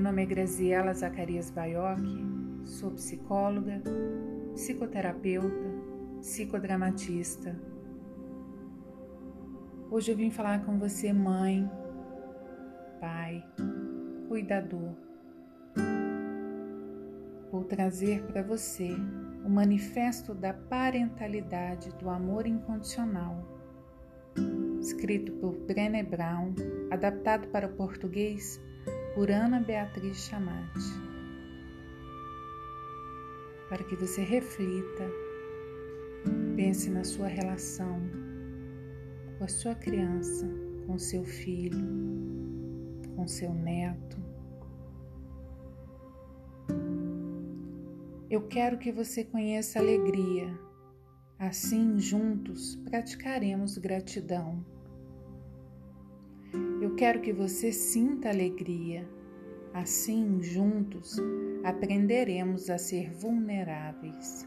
nome é Graziela Zacarias Baiocchi, sou psicóloga, psicoterapeuta, psicodramatista. Hoje eu vim falar com você, mãe, pai, cuidador. Vou trazer para você o manifesto da parentalidade do amor incondicional, escrito por Brené Brown, adaptado para o português por Ana Beatriz Chamate, para que você reflita, pense na sua relação com a sua criança, com seu filho, com seu neto. Eu quero que você conheça alegria. Assim, juntos, praticaremos gratidão. Eu quero que você sinta alegria. Assim, juntos, aprenderemos a ser vulneráveis.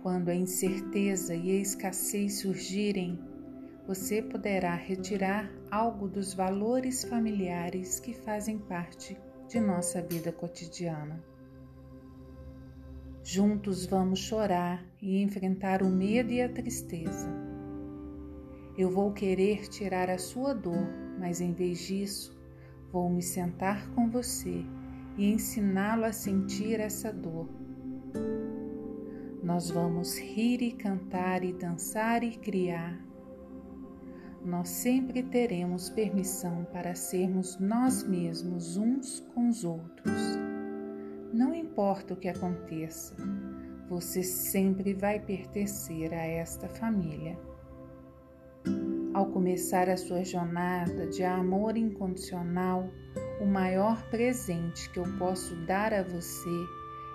Quando a incerteza e a escassez surgirem, você poderá retirar algo dos valores familiares que fazem parte de nossa vida cotidiana. Juntos vamos chorar e enfrentar o medo e a tristeza. Eu vou querer tirar a sua dor, mas em vez disso, vou me sentar com você e ensiná-lo a sentir essa dor nós vamos rir e cantar e dançar e criar. Nós sempre teremos permissão para sermos nós mesmos uns com os outros. Não importa o que aconteça, você sempre vai pertencer a esta família. Ao começar a sua jornada de amor incondicional, o maior presente que eu posso dar a você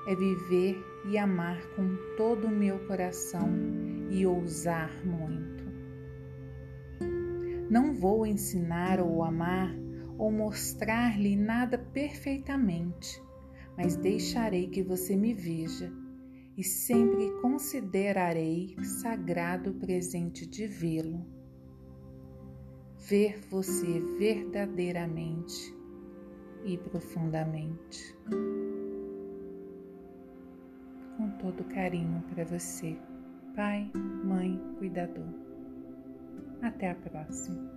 é viver e amar com todo o meu coração e ousar muito. Não vou ensinar ou amar ou mostrar-lhe nada perfeitamente, mas deixarei que você me veja e sempre considerarei sagrado o presente de vê-lo. Ver você verdadeiramente e profundamente com todo carinho para você, pai, mãe, cuidador. Até a próxima.